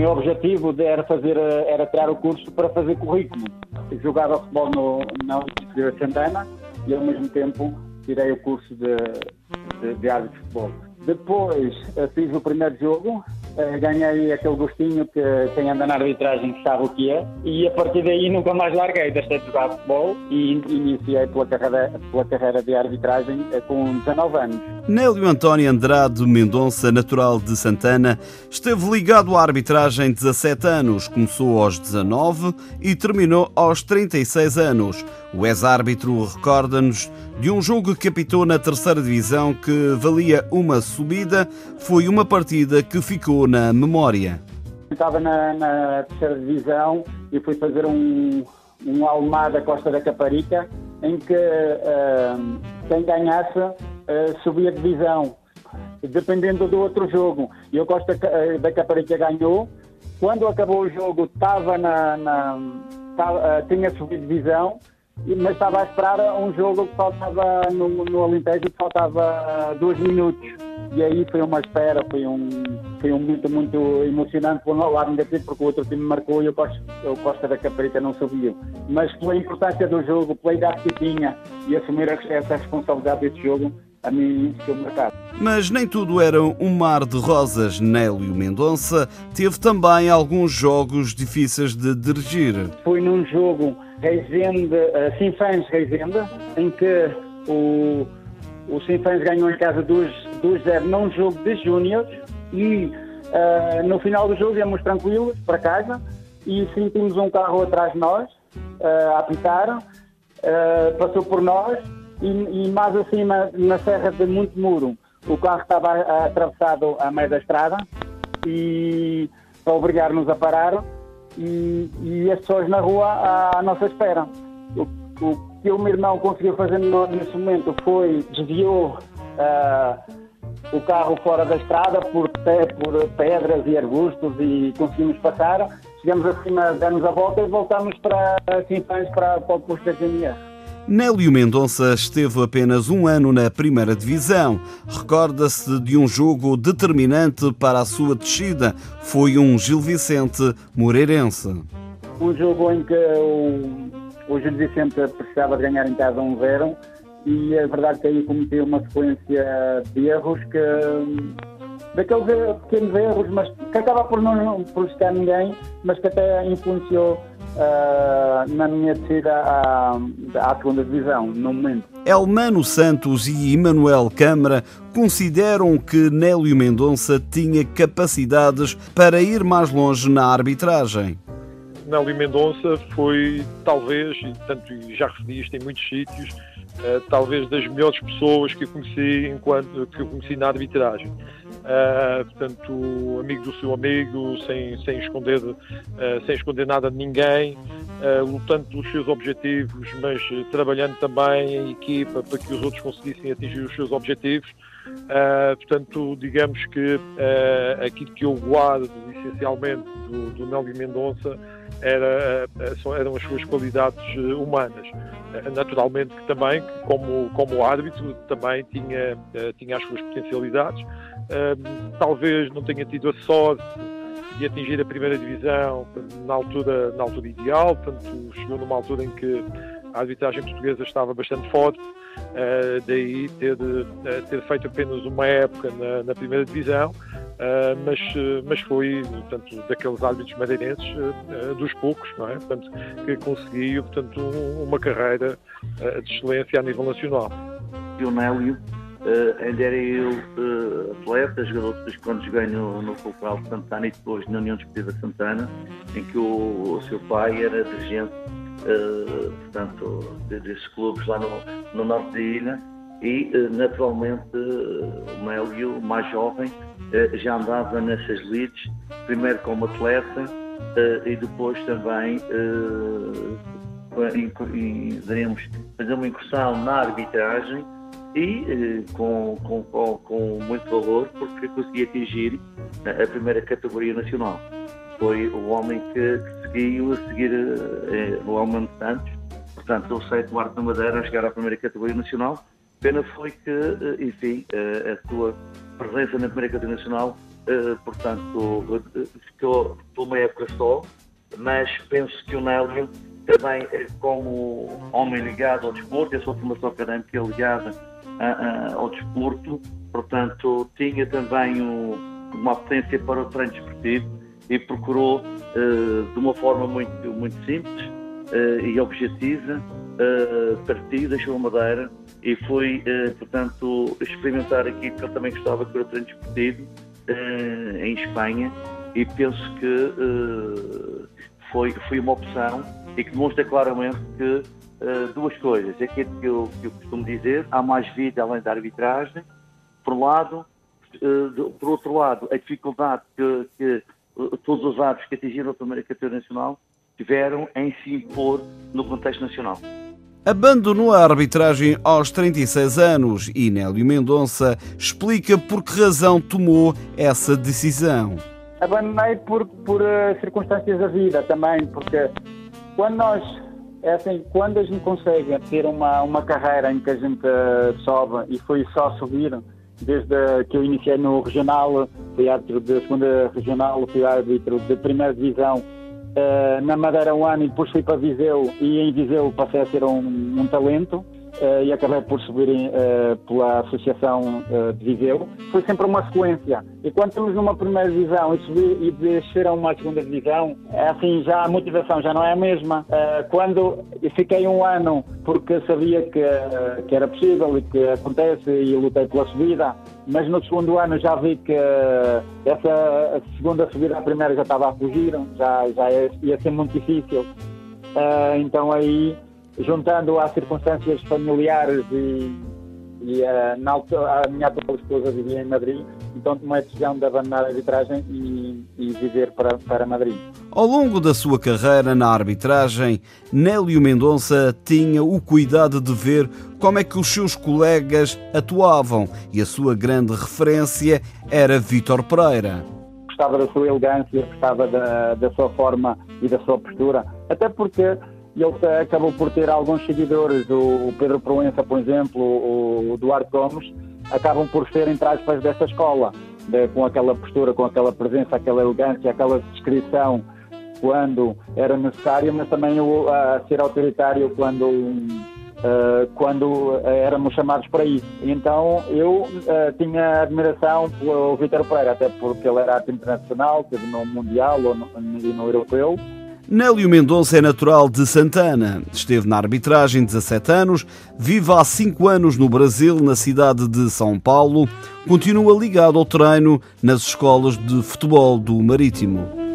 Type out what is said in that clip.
meu objetivo era fazer, era tirar o curso para fazer currículo. Jogava futebol no, na Universidade de Santana e ao mesmo tempo tirei o curso de, de, de árbitro de futebol. Depois eh, fiz o primeiro jogo, eh, ganhei aquele gostinho que quem anda na arbitragem sabe o que é e a partir daí nunca mais larguei, deixei de jogar futebol e iniciei pela carreira, pela carreira de arbitragem eh, com 19 anos. Nélio António Andrade Mendonça, natural de Santana, esteve ligado à arbitragem 17 anos, começou aos 19 e terminou aos 36 anos. O ex-árbitro recorda-nos de um jogo que apitou na terceira divisão que valia uma subida, foi uma partida que ficou na memória. Estava na, na terceira divisão e fui fazer um, um Almada Costa da Caparica, em que uh, quem ganhasse uh, subia divisão, dependendo do outro jogo. E o Costa da Caparica ganhou. Quando acabou o jogo, estava na, na estava, uh, tinha subido divisão mas estava a esperar um jogo que faltava no, no Alentejo que faltava dois minutos. E aí foi uma espera, foi um, foi um momento muito emocionante por um lado negativo, porque o outro time marcou e o Costa, o Costa da Caparita não subiu. Mas pela importância do jogo, pela idade que tinha e assumir essa responsabilidade desse jogo, a mim ficou marcado. Mas nem tudo era um mar de rosas. Nélio Mendonça teve também alguns jogos difíceis de dirigir. Foi num jogo Reisende, uh, Sinfãs Reisende, em que o, o Sinfãs ganhou em casa 2-0 num jogo de júniores e uh, no final do jogo íamos tranquilos para casa e sentimos um carro atrás de nós uh, a apitar, uh, passou por nós e, e, mais acima na Serra de Monte Muro o carro estava atravessado a meio da estrada e para obrigar-nos a parar e, e as pessoas na rua à, nossa espera. O, o, que o meu irmão conseguiu fazer no, nesse momento foi desviou uh, o carro fora da estrada por, por pedras e arbustos e conseguimos passar. Chegamos acima, demos a volta e voltamos para Sinfãs para, para o posto da GNR. Nélio Mendonça esteve apenas um ano na primeira divisão. Recorda-se de um jogo determinante para a sua descida. Foi um Gil Vicente Moreirense. Um jogo em que o, o Gil Vicente precisava de ganhar em casa um zero e a verdade é que aí cometeu uma sequência de erros que daqueles pequenos erros, mas que acaba por não prejudicar ninguém, mas que até influenciou uh, na minha descida à, à segunda divisão, no momento. Elmano Santos e Emanuel Câmara consideram que Nélio Mendonça tinha capacidades para ir mais longe na arbitragem. Nélio Mendonça foi, talvez, e tanto já referi isto em muitos sítios, uh, talvez das melhores pessoas que eu conheci enquanto que eu conheci na arbitragem. Uh, portanto, amigo do seu amigo, sem, sem, esconder, uh, sem esconder nada de ninguém, uh, lutando pelos seus objetivos, mas trabalhando também em equipa para que os outros conseguissem atingir os seus objetivos. portanto, digamos que aquilo que eu guardo essencialmente do, do Nélio Mendonça era, eram as suas qualidades humanas. Naturalmente que também, como, como árbitro, também tinha, tinha as suas potencialidades, talvez não tenha tido a sorte de atingir a primeira divisão na altura, na altura ideal, portanto, chegou numa altura em que a arbitragem portuguesa estava bastante forte, uh, daí ter, uh, ter feito apenas uma época na, na primeira divisão, uh, mas, mas foi portanto, daqueles árbitros madeirenses dos poucos, não é? portanto, que conseguiu portanto, uma carreira de excelência a nível nacional. O Nélio Uh, ainda era eu uh, atleta, jogador depois quando joguei no, no Cultural de Santana e depois na União Desportiva Santana, em que o, o, seu pai era dirigente uh, portanto, desses clubes lá no, no norte da ilha e naturalmente o Mélio, mais jovem, já andava nessas leads, primeiro como atleta e depois também diremos, fazer uma incursão na arbitragem e eh, com, com, com, com, muito valor porque consegui atingir a primeira categoria nacional. Foi o homem que, que seguiu a seguir eh, o Almano Santos, portanto, o sétimo arte da Madeira a chegar à primeira categoria nacional. Pena foi que, eh, enfim, a sua presença na primeira categoria nacional portanto, ficou por uma época só, mas penso que o Nélio também, como homem ligado ao desporto, a sua formação académica é ligada ao desporto, portanto, tinha também um, uma potência para o treino desportivo e procurou, uh, de uma forma muito, muito simples uh, e objetiva, uh, partir da sua madeira e foi, portanto, experimentar aqui, porque ele também gostava que era o treino desportivo em Espanha e penso que foi, foi uma opção e que demonstra claramente que duas coisas. É aquilo que eu, que eu costumo dizer, há mais vida além da arbitragem, por um lado, por outro lado, a dificuldade que, que todos os atos que atingiram a primeira categoria nacional tiveram em se impor no contexto nacional. Abandonou a arbitragem aos 36 anos e Nélio Mendonça explica por que razão tomou essa decisão. Abandonei por, por uh, circunstâncias da vida também, porque quando nós, é assim, quando a gente consegue ter uma, uma carreira em que a gente uh, sobe e foi só subir, desde que eu iniciei no regional, fui árbitro da segunda regional, fui árbitro da primeira divisão uh, na Madeira um ano e depois fui para Viseu e em Viseu passei a ser um, um talento uh, e acabei por subir uh, pela Associação uh, de Viseu. Foi sempre uma sequência. E quando estamos numa primeira divisão e, subir, e descer a uma segunda divisão, é assim, já a motivação já não é a mesma. quando fiquei um ano porque sabia que, que era possível e que acontece e lutei pela subida, mas no segundo ano já vi que essa segunda subida à primeira já estava a fugir, já, já ia ser muito difícil. então aí juntando às circunstâncias familiares e, e a, na, a minha atual esposa vivia em Madrid, então tomei a decisão de abandonar a arbitragem e, e viver para, para Madrid. Ao longo da sua carreira na arbitragem, Nélio Mendonça tinha o cuidado de ver como é que os seus colegas atuavam e a sua grande referência era Vítor Pereira. Gostava da sua elegância, gostava da, da sua forma e da sua postura, até porque e ele acabou por ter alguns seguidores, o Pedro Proença, por exemplo, o Duarte Gomes, acabam por ser, entre aspas, dessa escola, de, com aquela postura, com aquela presença, aquela elegância, aquela descrição quando era necessário, mas também o, a ser autoritário quando, uh, quando éramos chamados para isso. Então eu uh, tinha admiração pelo Vítor Pereira, até porque ele era internacional, teve no Mundial ou no, no Europeu, Nélio Mendonça é natural de Santana. Esteve na arbitragem 17 anos, vive há 5 anos no Brasil, na cidade de São Paulo. Continua ligado ao treino nas escolas de futebol do Marítimo.